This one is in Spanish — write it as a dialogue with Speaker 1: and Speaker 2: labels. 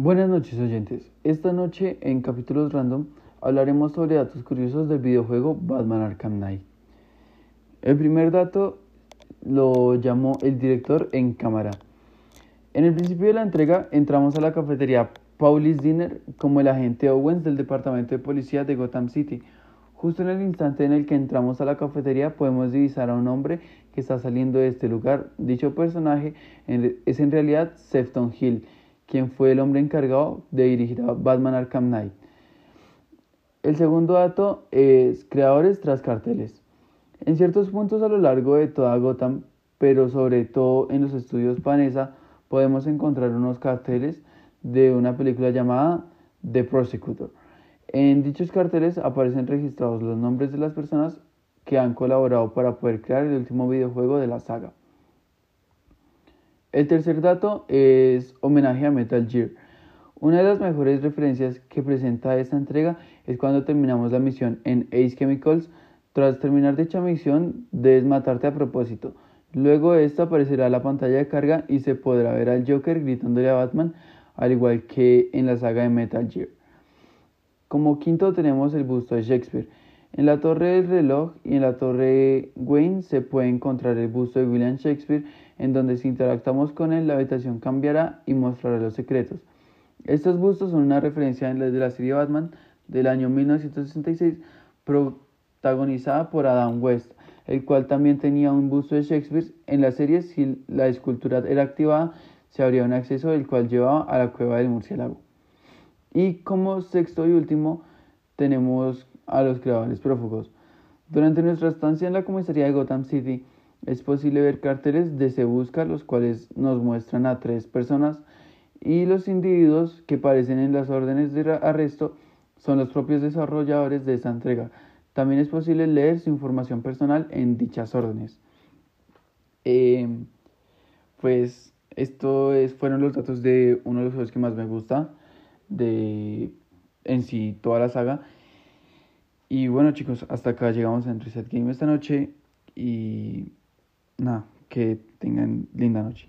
Speaker 1: Buenas noches oyentes. Esta noche en capítulos random hablaremos sobre datos curiosos del videojuego Batman Arkham Knight. El primer dato lo llamó el director en cámara. En el principio de la entrega entramos a la cafetería Paulis Dinner como el agente Owens del departamento de policía de Gotham City. Justo en el instante en el que entramos a la cafetería podemos divisar a un hombre que está saliendo de este lugar. Dicho personaje es en realidad Sefton Hill quien fue el hombre encargado de dirigir a Batman Arkham Knight. El segundo dato es creadores tras carteles. En ciertos puntos a lo largo de toda Gotham, pero sobre todo en los estudios Panesa, podemos encontrar unos carteles de una película llamada The Prosecutor. En dichos carteles aparecen registrados los nombres de las personas que han colaborado para poder crear el último videojuego de la saga. El tercer dato es homenaje a Metal Gear. Una de las mejores referencias que presenta esta entrega es cuando terminamos la misión en Ace Chemicals. Tras terminar dicha misión, debes matarte a propósito. Luego de esto aparecerá la pantalla de carga y se podrá ver al Joker gritándole a Batman, al igual que en la saga de Metal Gear. Como quinto tenemos el busto de Shakespeare. En la torre del reloj y en la torre Wayne se puede encontrar el busto de William Shakespeare, en donde si interactuamos con él la habitación cambiará y mostrará los secretos. Estos bustos son una referencia de la serie Batman del año 1966, protagonizada por Adam West, el cual también tenía un busto de Shakespeare. En la serie, si la escultura era activada, se abría un acceso el cual llevaba a la cueva del murciélago. Y como sexto y último, tenemos a los creadores prófugos. Durante nuestra estancia en la comisaría de Gotham City, es posible ver carteles de Se Busca, los cuales nos muestran a tres personas y los individuos que aparecen en las órdenes de arresto son los propios desarrolladores de esta entrega. También es posible leer su información personal en dichas órdenes. Em, pues estos fueron los datos de uno de los juegos que más me gusta de en sí toda la saga y bueno chicos, hasta acá llegamos en Reset Game esta noche y nada, que tengan linda noche.